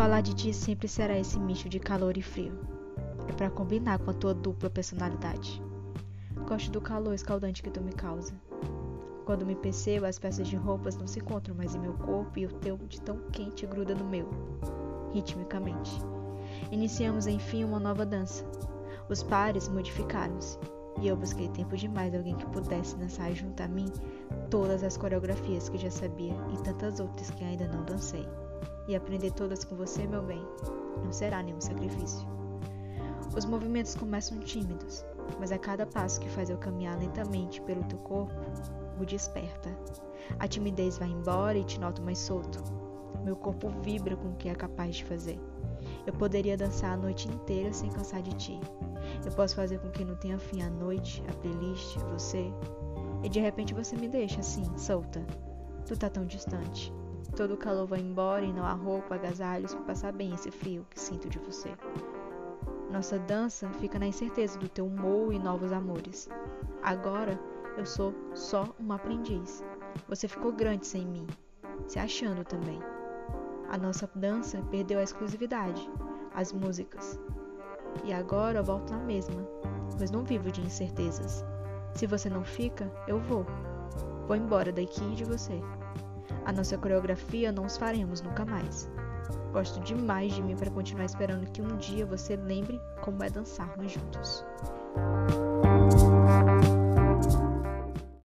falar de ti sempre será esse misto de calor e frio. É para combinar com a tua dupla personalidade. Gosto do calor escaldante que tu me causa. Quando me percebo, as peças de roupas não se encontram mais em meu corpo e o teu de tão quente gruda no meu, ritmicamente. Iniciamos enfim uma nova dança. Os pares modificaram-se e eu busquei tempo demais alguém que pudesse dançar junto a mim todas as coreografias que já sabia e tantas outras que ainda não dancei. E aprender todas com você, meu bem, não será nenhum sacrifício. Os movimentos começam tímidos, mas a cada passo que faz eu caminhar lentamente pelo teu corpo, o desperta. A timidez vai embora e te noto mais solto. Meu corpo vibra com o que é capaz de fazer. Eu poderia dançar a noite inteira sem cansar de ti. Eu posso fazer com que não tenha fim a noite, a playlist, você. E de repente você me deixa assim, solta. Tu tá tão distante. Todo o calor vai embora e não há roupa, agasalhos para passar bem esse frio que sinto de você. Nossa dança fica na incerteza do teu humor e novos amores. Agora eu sou só uma aprendiz. Você ficou grande sem mim, se achando também. A nossa dança perdeu a exclusividade, as músicas. E agora eu volto na mesma, pois não vivo de incertezas. Se você não fica, eu vou. Vou embora daqui e de você. A nossa coreografia não os faremos nunca mais. Gosto demais de mim para continuar esperando que um dia você lembre como é dançarmos juntos.